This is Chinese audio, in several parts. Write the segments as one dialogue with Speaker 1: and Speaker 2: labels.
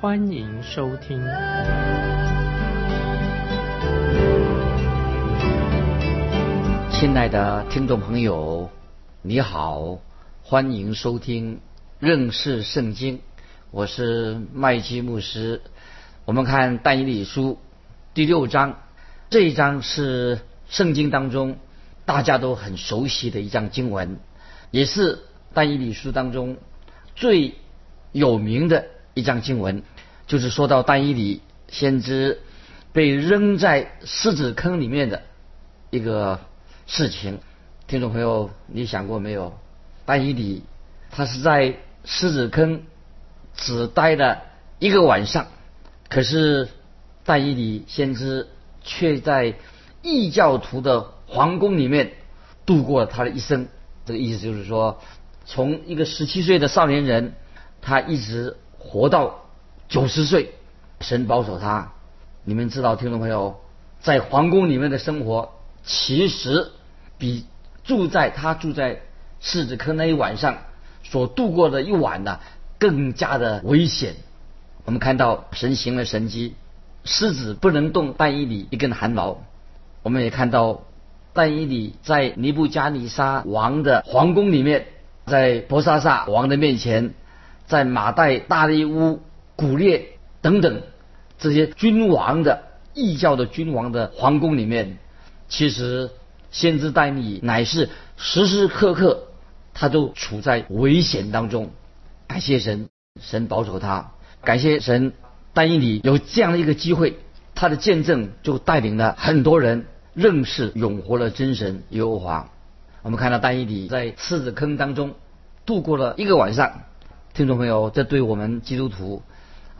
Speaker 1: 欢迎收听。
Speaker 2: 亲爱的听众朋友，你好，欢迎收听认识圣经，我是麦基牧师。我们看但以理书第六章，这一章是圣经当中大家都很熟悉的一章经文，也是但以理书当中最有名的一章经文，就是说到但以理先知被扔在狮子坑里面的一个。事情，听众朋友，你想过没有？但以理他是在狮子坑只待了一个晚上，可是但以理先知却在异教徒的皇宫里面度过了他的一生。这个意思就是说，从一个十七岁的少年人，他一直活到九十岁，神保守他。你们知道，听众朋友，在皇宫里面的生活其实。比住在他住在狮子坑那一晚上所度过的一晚呢，更加的危险。我们看到神行了神迹，狮子不能动但以理一根汗毛。我们也看到但以理在尼布加尼沙王的皇宫里面，在博沙萨王的面前，在马代大利乌古列等等这些君王的异教的君王的皇宫里面，其实。先知但以乃是时时刻刻，他都处在危险当中。感谢神，神保守他。感谢神，但以理有这样的一个机会，他的见证就带领了很多人认识永活的真神耶和华。我们看到但以理在狮子坑当中度过了一个晚上。听众朋友，这对我们基督徒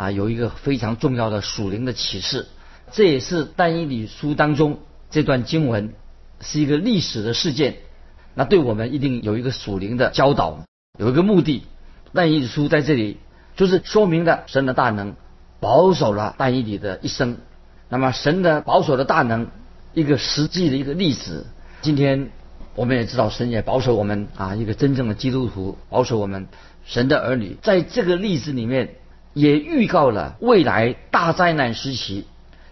Speaker 2: 啊有一个非常重要的属灵的启示。这也是但以理书当中这段经文。是一个历史的事件，那对我们一定有一个属灵的教导，有一个目的。但以理书在这里就是说明了神的大能，保守了但以理的一生。那么神的保守的大能，一个实际的一个例子。今天我们也知道，神也保守我们啊，一个真正的基督徒，保守我们神的儿女。在这个例子里面，也预告了未来大灾难时期，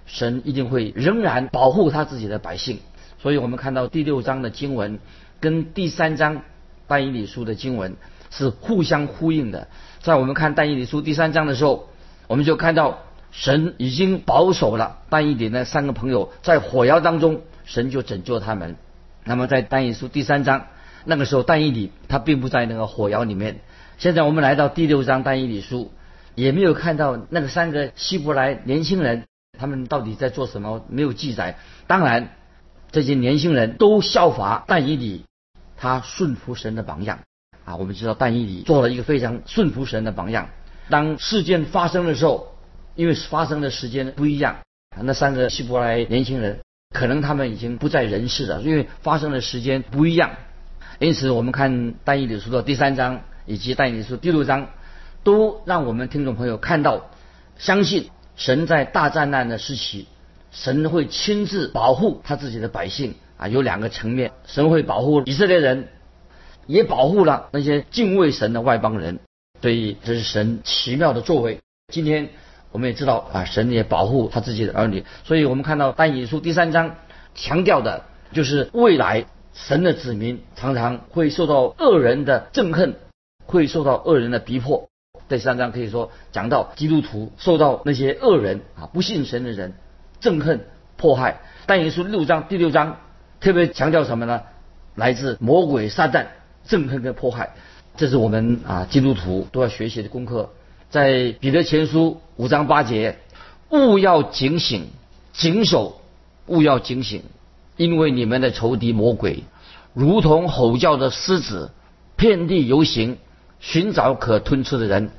Speaker 2: 神一定会仍然保护他自己的百姓。所以我们看到第六章的经文跟第三章但以理书的经文是互相呼应的。在我们看但以理书第三章的时候，我们就看到神已经保守了但以理那三个朋友在火窑当中，神就拯救他们。那么在但以理书第三章那个时候，但以理他并不在那个火窑里面。现在我们来到第六章但以理书，也没有看到那个三个希伯来年轻人他们到底在做什么，没有记载。当然。这些年轻人都效法但以理，他顺服神的榜样啊！我们知道但以理做了一个非常顺服神的榜样。当事件发生的时候，因为发生的时间不一样，那三个希伯来年轻人可能他们已经不在人世了，因为发生的时间不一样。因此，我们看但以理书的第三章以及但以理书第六章，都让我们听众朋友看到，相信神在大灾难的时期。神会亲自保护他自己的百姓啊，有两个层面，神会保护以色列人，也保护了那些敬畏神的外邦人。所以这是神奇妙的作为。今天我们也知道啊，神也保护他自己的儿女。所以我们看到但以理书第三章强调的就是未来神的子民常常会受到恶人的憎恨，会受到恶人的逼迫。第三章可以说讲到基督徒受到那些恶人啊不信神的人。憎恨迫害，但耶稣六章第六章特别强调什么呢？来自魔鬼撒旦憎恨跟迫害，这是我们啊基督徒都要学习的功课。在彼得前书五章八节，勿要警醒，谨守，勿要警醒，因为你们的仇敌魔鬼，如同吼叫的狮子，遍地游行，寻找可吞吃的人。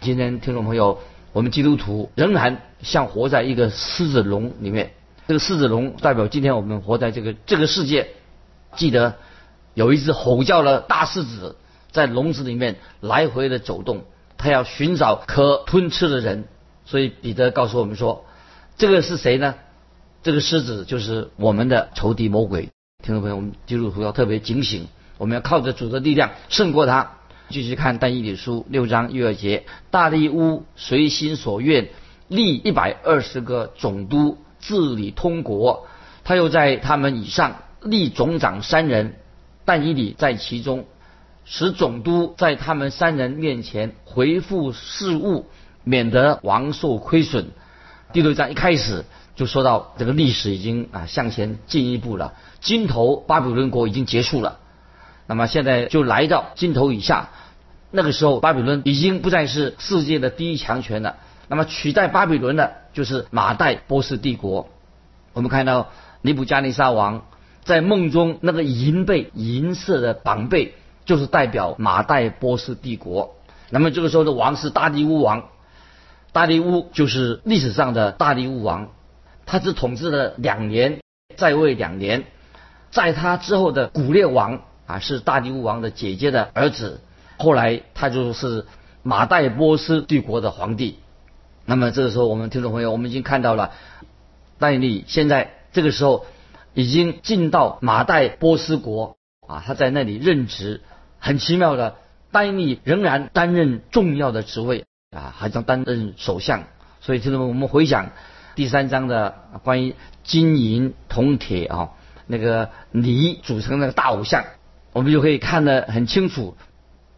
Speaker 2: 今天听众朋友，我们基督徒仍然像活在一个狮子笼里面。这个狮子笼代表今天我们活在这个这个世界。记得有一只吼叫的大狮子在笼子里面来回的走动，它要寻找可吞吃的人。所以彼得告诉我们说，这个是谁呢？这个狮子就是我们的仇敌魔鬼。听众朋友，我们基督徒要特别警醒，我们要靠着主的力量胜过他。继续看但以理书六章一二节，大利乌随心所愿立一百二十个总督治理通国，他又在他们以上立总长三人，但以理在其中，使总督在他们三人面前回复事务，免得王受亏损。第六章一开始就说到这个历史已经啊向前进一步了，金头巴比伦国已经结束了。那么现在就来到金头以下，那个时候巴比伦已经不再是世界的第一强权了。那么取代巴比伦的就是马代波斯帝国。我们看到尼布加尼撒王在梦中那个银背银色的绑背，就是代表马代波斯帝国。那么这个时候的王是大利乌王，大利乌就是历史上的大利乌王，他只统治了两年，在位两年，在他之后的古列王。啊，是大利乌王的姐姐的儿子，后来他就是马代波斯帝国的皇帝。那么这个时候，我们听众朋友，我们已经看到了，戴利现在这个时候已经进到马代波斯国啊，他在那里任职。很奇妙的，戴利仍然担任重要的职位啊，还将担任首相。所以听众们，我们回想第三章的关于金银铜铁啊，那个泥组成那个大偶像。我们就可以看得很清楚，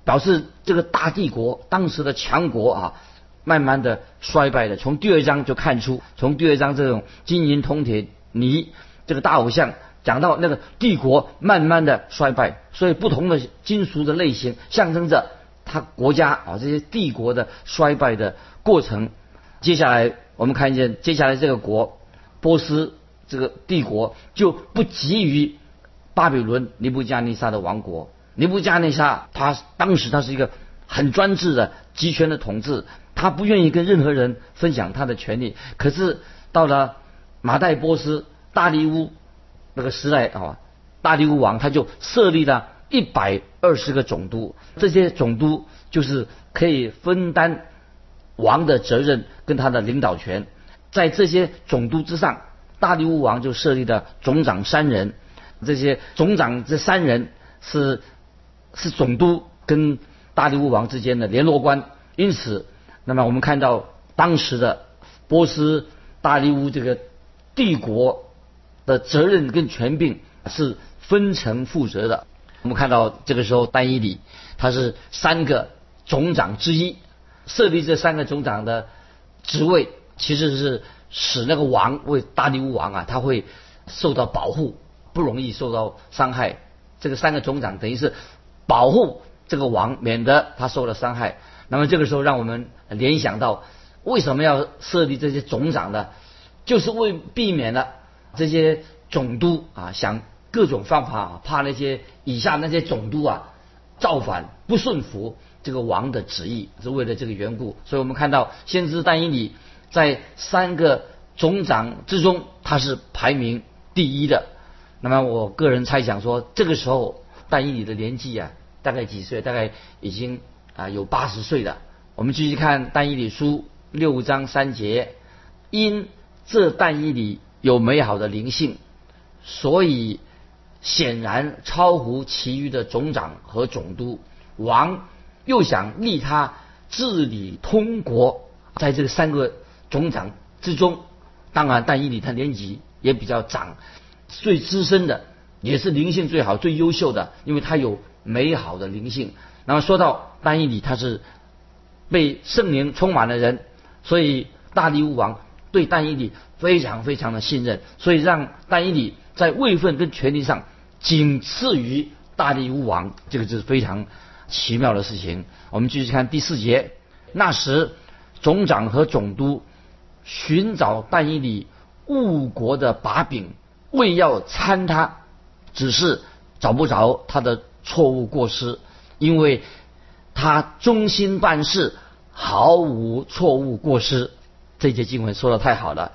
Speaker 2: 表示这个大帝国当时的强国啊，慢慢的衰败的。从第二章就看出，从第二章这种金银铜铁泥这个大偶像讲到那个帝国慢慢的衰败，所以不同的金属的类型象征着他国家啊这些帝国的衰败的过程。接下来我们看见接下来这个国波斯这个帝国就不急于。巴比伦尼布加尼撒的王国，尼布加尼撒他当时他是一个很专制的集权的统治，他不愿意跟任何人分享他的权利。可是到了马代波斯大利乌那个时代啊，大利乌王他就设立了一百二十个总督，这些总督就是可以分担王的责任跟他的领导权。在这些总督之上，大利乌王就设立了总长三人。这些总长这三人是是总督跟大利乌王之间的联络官，因此，那么我们看到当时的波斯大利乌这个帝国的责任跟权柄是分层负责的。我们看到这个时候，丹伊里他是三个总长之一，设立这三个总长的职位，其实是使那个王为大利乌王啊，他会受到保护。不容易受到伤害。这个三个总长等于是保护这个王，免得他受了伤害。那么这个时候，让我们联想到为什么要设立这些总长呢？就是为避免了这些总督啊，想各种方法，啊怕那些以下那些总督啊造反，不顺服这个王的旨意，是为了这个缘故。所以我们看到先知但以里在三个总长之中，他是排名第一的。那么我个人猜想说，这个时候但以理的年纪啊，大概几岁？大概已经啊有八十岁了。我们继续看但以理书六章三节，因这但以理有美好的灵性，所以显然超乎其余的总长和总督。王又想立他治理通国，在这三个总长之中，当然但以理他年纪也比较长。最资深的，也是灵性最好、最优秀的，因为他有美好的灵性。那么说到丹尼里，他是被圣灵充满的人，所以大利乌王对丹尼里非常非常的信任，所以让丹尼里在位分跟权力上仅次于大利乌王，这个就是非常奇妙的事情。我们继续看第四节，那时总长和总督寻找丹尼里误国的把柄。为要参他，只是找不着他的错误过失，因为他忠心办事，毫无错误过失。这节经文说的太好了，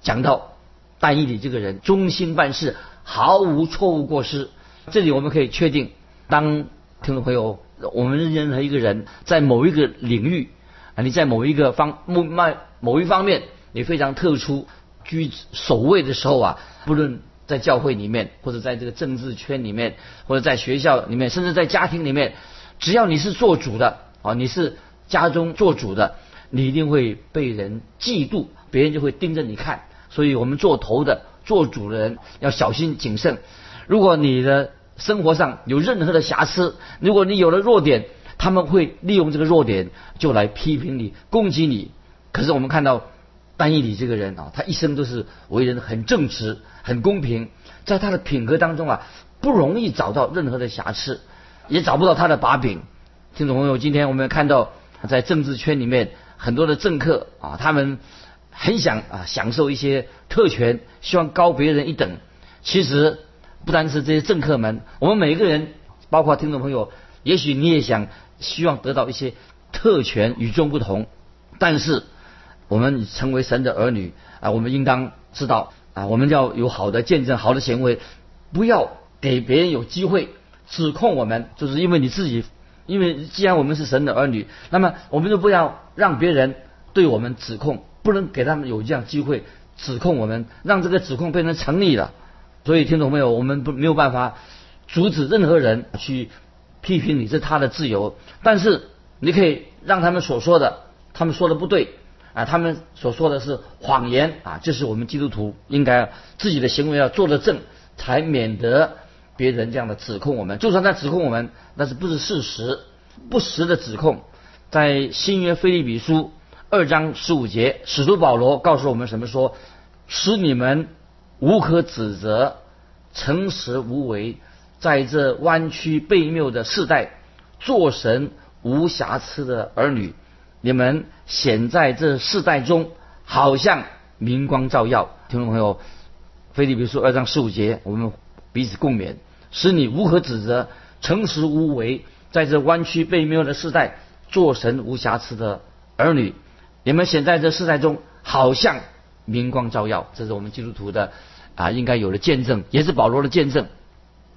Speaker 2: 讲到但以理这个人忠心办事，毫无错误过失。这里我们可以确定，当听众朋友，我们任何一个人在某一个领域啊，你在某一个方某某某一方面你非常特殊居首位的时候啊，不论在教会里面，或者在这个政治圈里面，或者在学校里面，甚至在家庭里面，只要你是做主的啊，你是家中做主的。你一定会被人嫉妒，别人就会盯着你看。所以我们做头的、做主的人要小心谨慎。如果你的生活上有任何的瑕疵，如果你有了弱点，他们会利用这个弱点就来批评你、攻击你。可是我们看到丹义里这个人啊，他一生都是为人很正直、很公平，在他的品格当中啊，不容易找到任何的瑕疵，也找不到他的把柄。听众朋友，今天我们看到在政治圈里面。很多的政客啊，他们很想啊享受一些特权，希望高别人一等。其实不单是这些政客们，我们每个人，包括听众朋友，也许你也想希望得到一些特权，与众不同。但是我们成为神的儿女啊，我们应当知道啊，我们要有好的见证，好的行为，不要给别人有机会指控我们，就是因为你自己。因为既然我们是神的儿女，那么我们就不要让别人对我们指控，不能给他们有这样机会指控我们，让这个指控变成成立了。所以听懂没有？我们不没有办法阻止任何人去批评你，是他的自由。但是你可以让他们所说的，他们说的不对啊，他们所说的是谎言啊，这是我们基督徒应该自己的行为要做得正，才免得。别人这样的指控我们，就算他指控我们，那是不是事实？不实的指控，在新约菲利比书二章十五节，使徒保罗告诉我们什么？说使你们无可指责，诚实无为，在这弯曲悖谬的世代，做神无瑕疵的儿女。你们显在这世代中，好像明光照耀。听众朋友，菲利比书二章十五节，我们彼此共勉。使你无可指责，诚实无为，在这弯曲背谬的世代，做神无瑕疵的儿女。你们显在这世代中，好像明光照耀。这是我们基督徒的啊，应该有的见证，也是保罗的见证。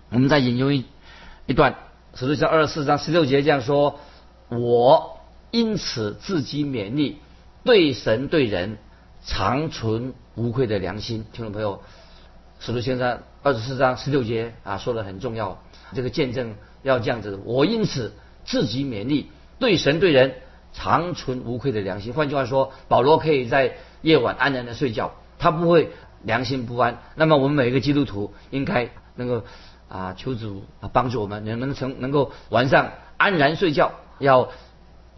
Speaker 2: 我们再引用一一段，使徒行二十四章十六节这样说：“我因此自己勉励，对神对人，长存无愧的良心。”听众朋友。使徒先生二十四章十六节啊，说的很重要。这个见证要这样子，我因此自己勉励，对神对人长存无愧的良心。换句话说，保罗可以在夜晚安然的睡觉，他不会良心不安。那么我们每一个基督徒应该能够啊，求主啊帮助我们，能能成能够晚上安然睡觉，要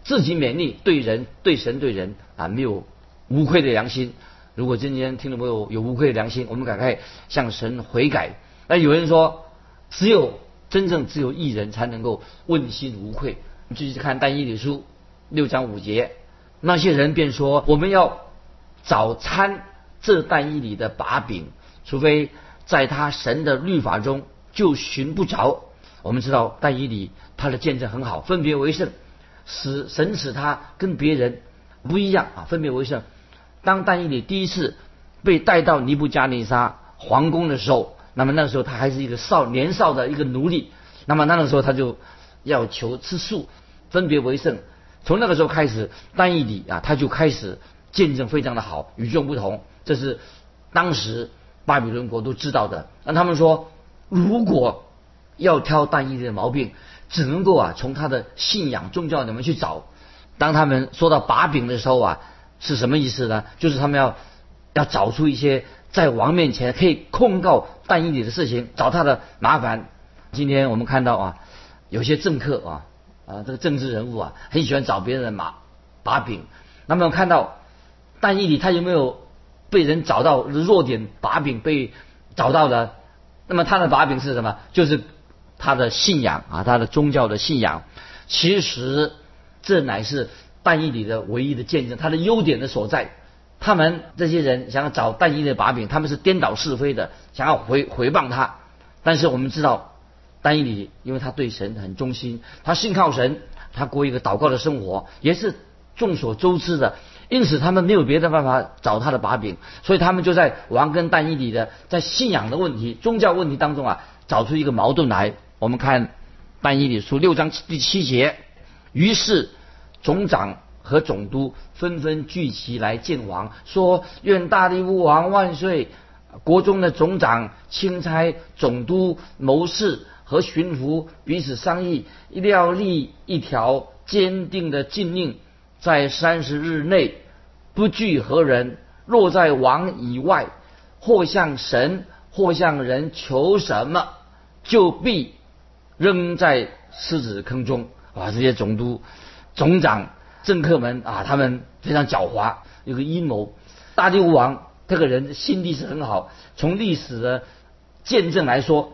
Speaker 2: 自己勉励，对人对神对人啊没有无愧的良心。如果今天听众朋友有无愧的良心，我们赶快向神悔改。那有人说，只有真正只有一人才能够问心无愧。我们继续看但以理书六章五节，那些人便说：我们要早参这但以理的把柄，除非在他神的律法中就寻不着。我们知道但以理他的见证很好，分别为圣，使神使他跟别人不一样啊，分别为圣。当但以理第一次被带到尼布加尼沙皇宫的时候，那么那个时候他还是一个少年少的一个奴隶。那么那个时候他就要求吃素，分别为圣。从那个时候开始，但以理啊，他就开始见证非常的好，与众不同。这是当时巴比伦国都知道的。那他们说，如果要挑但以理的毛病，只能够啊从他的信仰宗教里面去找。当他们说到把柄的时候啊。是什么意思呢？就是他们要要找出一些在王面前可以控告但以理的事情，找他的麻烦。今天我们看到啊，有些政客啊啊，这个政治人物啊，很喜欢找别人的马把柄。那么看到但以理他有没有被人找到弱点把柄被找到的？那么他的把柄是什么？就是他的信仰啊，他的宗教的信仰。其实这乃是。但以理的唯一的见证，他的优点的所在，他们这些人想要找但以理的把柄，他们是颠倒是非的，想要回回谤他。但是我们知道，但以理因为他对神很忠心，他信靠神，他过一个祷告的生活，也是众所周知的，因此他们没有别的办法找他的把柄，所以他们就在王跟但以理的在信仰的问题、宗教问题当中啊，找出一个矛盾来。我们看但以理书六章第七节，于是总长和总督纷纷聚集来见王，说：“愿大力乌王万岁！”国中的总长、钦差、总督、谋士和巡抚彼此商议，一定要立一条坚定的禁令。在三十日内，不惧何人。若在王以外，或向神，或向人求什么，就必扔在狮子坑中。啊，这些总督、总长、政客们啊，他们非常狡猾，有个阴谋。大帝王这个人心地是很好，从历史的见证来说，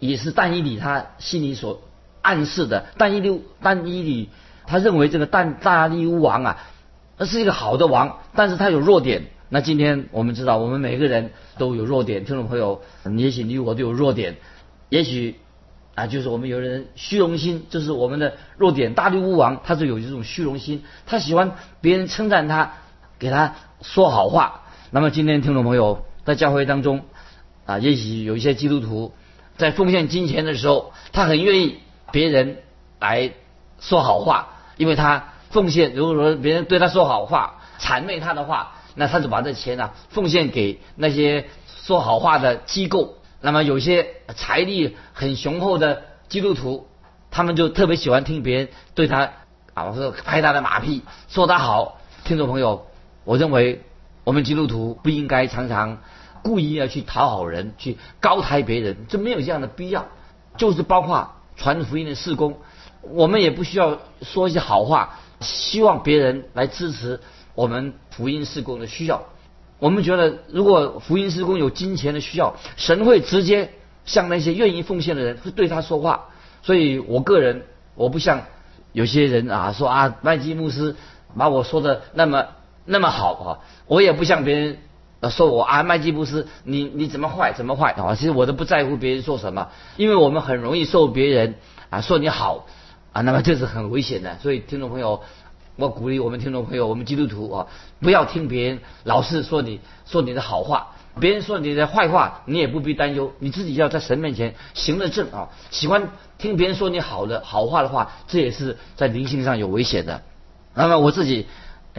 Speaker 2: 也是但伊里他心里所暗示的。但以理，但伊里。他认为这个但大利乌王啊，那是一个好的王，但是他有弱点。那今天我们知道，我们每个人都有弱点。听众朋友，也许你我都有弱点，也许啊，就是我们有人虚荣心，就是我们的弱点。大力乌王他是有这种虚荣心，他喜欢别人称赞他，给他说好话。那么今天听众朋友在教会当中啊，也许有一些基督徒在奉献金钱的时候，他很愿意别人来说好话。因为他奉献，如果说别人对他说好话、谄媚他的话，那他就把这钱呢奉献给那些说好话的机构。那么有些财力很雄厚的基督徒，他们就特别喜欢听别人对他啊，我说拍他的马屁，说他好。听众朋友，我认为我们基督徒不应该常常故意要去讨好人，去高抬别人，这没有这样的必要。就是包括传福音的事工。我们也不需要说一些好话，希望别人来支持我们福音事工的需要。我们觉得，如果福音事工有金钱的需要，神会直接向那些愿意奉献的人会对他说话。所以我个人，我不像有些人啊说啊，麦基牧师把我说的那么那么好啊，我也不像别人说我啊，麦基牧师你你怎么坏怎么坏啊？其实我都不在乎别人说什么，因为我们很容易受别人啊说你好。啊，那么这是很危险的，所以听众朋友，我鼓励我们听众朋友，我们基督徒啊，不要听别人老是说你说你的好话，别人说你的坏话，你也不必担忧，你自己要在神面前行得正啊。喜欢听别人说你好的好话的话，这也是在灵性上有危险的。那么我自己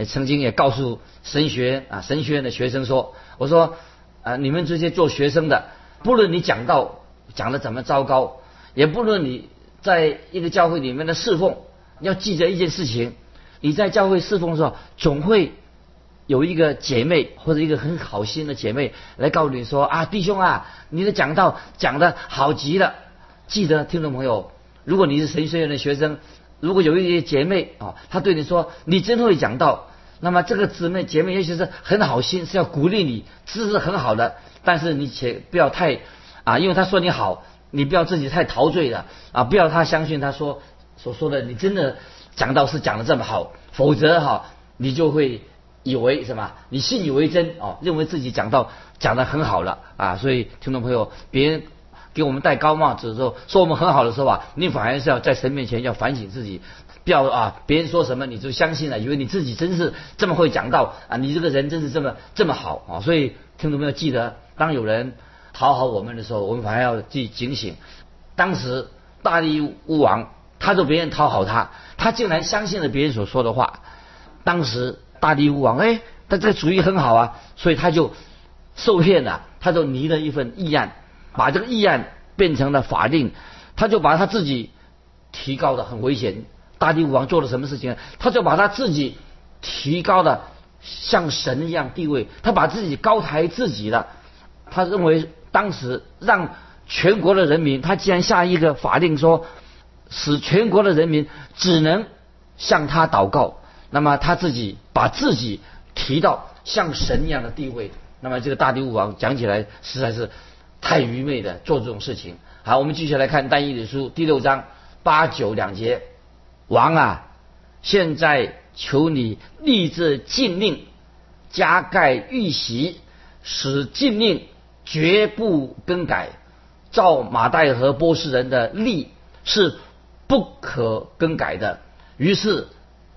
Speaker 2: 曾经也告诉神学啊神学院的学生说，我说啊你们这些做学生的，不论你讲到讲的怎么糟糕，也不论你。在一个教会里面的侍奉，要记着一件事情：你在教会侍奉的时候，总会有一个姐妹或者一个很好心的姐妹来告诉你说：“啊，弟兄啊，你的讲道讲的好极了。”记得听众朋友，如果你是神学院的学生，如果有一些姐妹啊，她对你说：“你真会讲道。”那么这个姊妹姐妹也许是很好心，是要鼓励你，知识很好的。但是你且不要太啊，因为她说你好。你不要自己太陶醉了啊！不要他相信他说所说的，你真的讲道是讲的这么好，否则哈，你就会以为什么？你信以为真哦，认为自己讲道讲的很好了啊！所以听众朋友，别人给我们戴高帽子的时候，说我们很好的时候啊，你反而是要在神面前要反省自己，不要啊，别人说什么你就相信了，以为你自己真是这么会讲道啊，你这个人真是这么这么好啊！所以听众朋友记得，当有人。讨好我们的时候，我们反而要去警醒。当时大力乌王，他就别人讨好他，他竟然相信了别人所说的话。当时大力乌王，哎，他这个主意很好啊，所以他就受骗了，他就拟了一份议案，把这个议案变成了法令，他就把他自己提高的很危险。大力乌王做了什么事情？他就把他自己提高的像神一样地位，他把自己高抬自己了，他认为。当时让全国的人民，他既然下一个法令说，使全国的人民只能向他祷告，那么他自己把自己提到像神一样的地位，那么这个大地武王讲起来实在是太愚昧的做这种事情。好，我们继续来看《单一理书》第六章八九两节，王啊，现在求你立志禁令，加盖玉玺，使禁令。绝不更改，照马代和波斯人的例是不可更改的。于是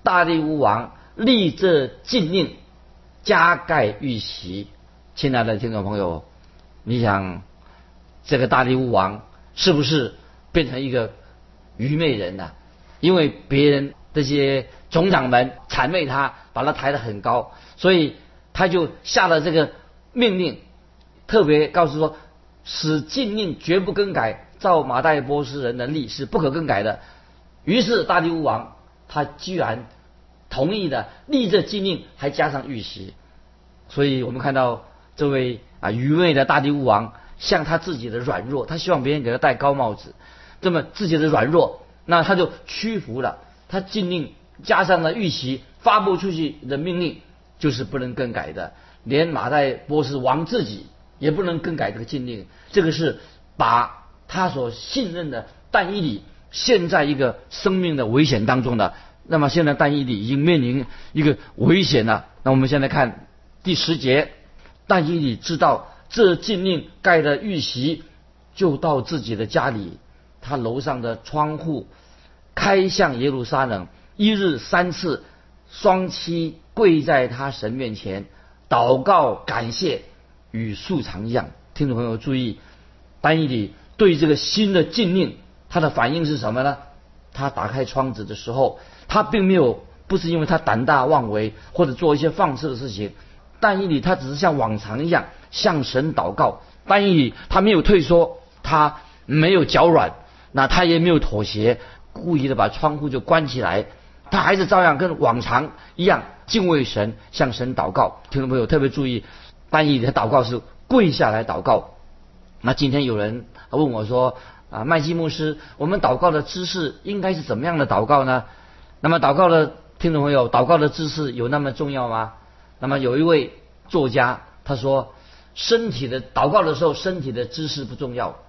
Speaker 2: 大力乌王立这禁令，加盖玉玺。亲爱的听众朋友，你想这个大力乌王是不是变成一个愚昧人呢？因为别人这些总长们谄媚他，把他抬得很高，所以他就下了这个命令，特别告诉说，使禁令绝不更改，照马代波斯人的力是不可更改的。于是大力乌王他居然同意的立这禁令，还加上玉玺。所以我们看到这位啊愚昧的大力乌王，向他自己的软弱，他希望别人给他戴高帽子，这么自己的软弱。那他就屈服了，他禁令加上了玉玺，发布出去的命令就是不能更改的，连马代波斯王自己也不能更改这个禁令。这个是把他所信任的但以理陷在一个生命的危险当中的。那么现在但以理已经面临一个危险了。那我们现在看第十节，但以理知道这禁令盖的玉玺就到自己的家里。他楼上的窗户开向耶路撒冷，一日三次，双膝跪在他神面前祷告感谢，与素常一样。听众朋友注意，丹尼里对这个新的禁令，他的反应是什么呢？他打开窗子的时候，他并没有不是因为他胆大妄为或者做一些放肆的事情，但以理他只是像往常一样向神祷告。但以理他没有退缩，他没有脚软。那他也没有妥协，故意的把窗户就关起来，他还是照样跟往常一样敬畏神，向神祷告。听众朋友特别注意，翻译的祷告是跪下来祷告。那今天有人问我说：“啊，麦基牧师，我们祷告的姿势应该是怎么样的祷告呢？”那么祷告的听众朋友，祷告的姿势有那么重要吗？那么有一位作家他说：“身体的祷告的时候，身体的姿势不重要。”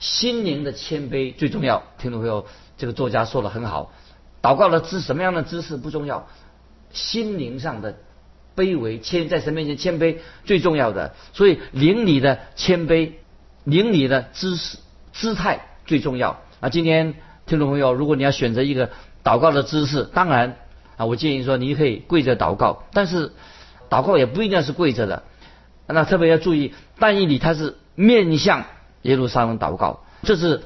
Speaker 2: 心灵的谦卑最重要，听众朋友，这个作家说的很好。祷告的姿什么样的姿势不重要，心灵上的卑微谦在神面前谦卑最重要的。所以灵里的谦卑，灵里的姿势姿态最重要。啊，今天听众朋友，如果你要选择一个祷告的姿势，当然啊，我建议说你可以跪着祷告，但是祷告也不一定是跪着的。那特别要注意，但以理他是面向。耶路撒冷祷告，这是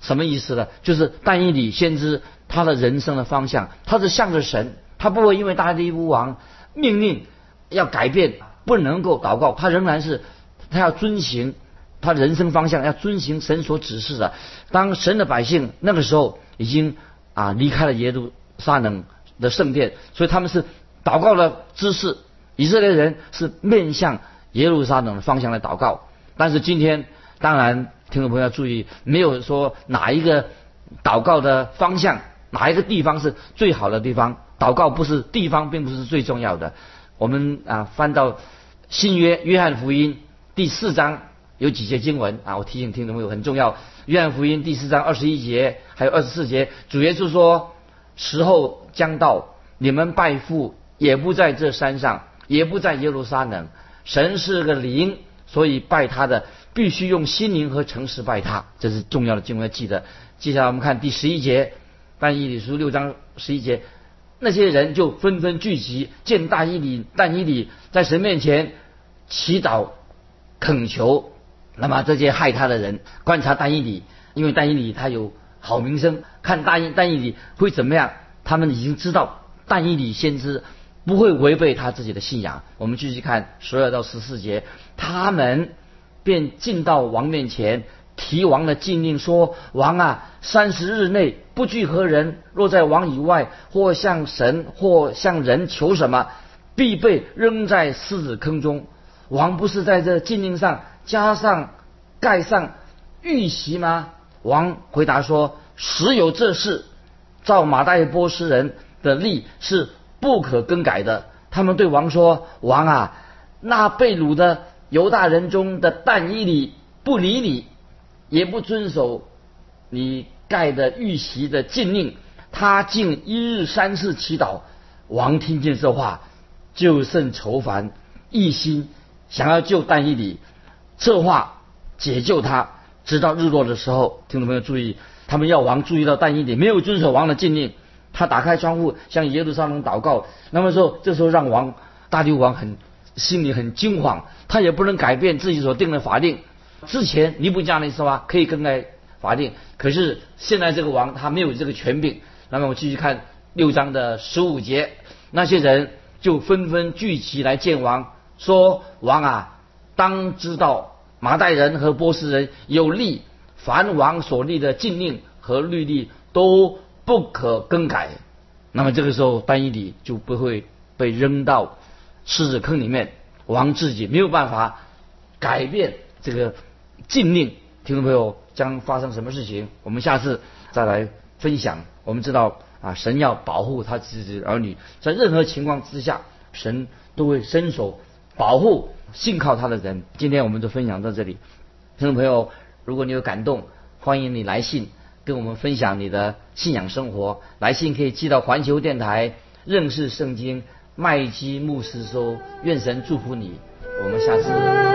Speaker 2: 什么意思呢？就是但以理先知他的人生的方向，他是向着神，他不会因为大力乌王命令要改变，不能够祷告，他仍然是他要遵行他人生方向，要遵循神所指示的。当神的百姓那个时候已经啊离开了耶路撒冷的圣殿，所以他们是祷告的姿势，以色列人是面向耶路撒冷的方向来祷告，但是今天。当然，听众朋友要注意，没有说哪一个祷告的方向，哪一个地方是最好的地方。祷告不是地方，并不是最重要的。我们啊，翻到新约约翰福音第四章有几节经文啊，我提醒听众朋友很重要。约翰福音第四章二十一节还有二十四节，主耶稣说：“时候将到，你们拜父也不在这山上，也不在耶路撒冷。神是个灵，所以拜他的。”必须用心灵和诚实拜他，这是重要的经文要记得。接下来我们看第十一节，但以理书六章十一节，那些人就纷纷聚集，见大以理、但以理在神面前祈祷恳求。那么这些害他的人观察但以理，因为但以理他有好名声，看大以但以理会怎么样，他们已经知道但以理先知不会违背他自己的信仰。我们继续看十二到十四节，他们。便进到王面前，提王的禁令说：“王啊，三十日内不聚何人，若在王以外，或向神或向人求什么，必被扔在狮子坑中。”王不是在这禁令上加上盖上玉玺吗？王回答说：“实有这事，照马代波斯人的例是不可更改的。”他们对王说：“王啊，那被掳的。”犹大人中的但以理不理你，也不遵守你盖的玉玺的禁令，他竟一日三次祈祷。王听见这话，就甚愁烦，一心想要救但以理，策划解救他。直到日落的时候，听众朋友注意，他们要王注意到但以理没有遵守王的禁令，他打开窗户向耶路撒冷祷告。那么说，这时候让王大流王很心里很惊慌，他也不能改变自己所定的法令。之前尼布加尼是吧，可以更改法令，可是现在这个王他没有这个权柄。那么我继续看六章的十五节，那些人就纷纷聚集来见王，说：“王啊，当知道马代人和波斯人有立凡王所立的禁令和律例都不可更改。”那么这个时候，班尼里就不会被扔到狮子坑里面。王自己没有办法改变这个禁令，听众朋友将发生什么事情？我们下次再来分享。我们知道啊，神要保护他自己的儿女，在任何情况之下，神都会伸手保护信靠他的人。今天我们就分享到这里，听众朋友，如果你有感动，欢迎你来信跟我们分享你的信仰生活。来信可以寄到环球电台认识圣经麦基牧师收。愿神祝福你，我们下次。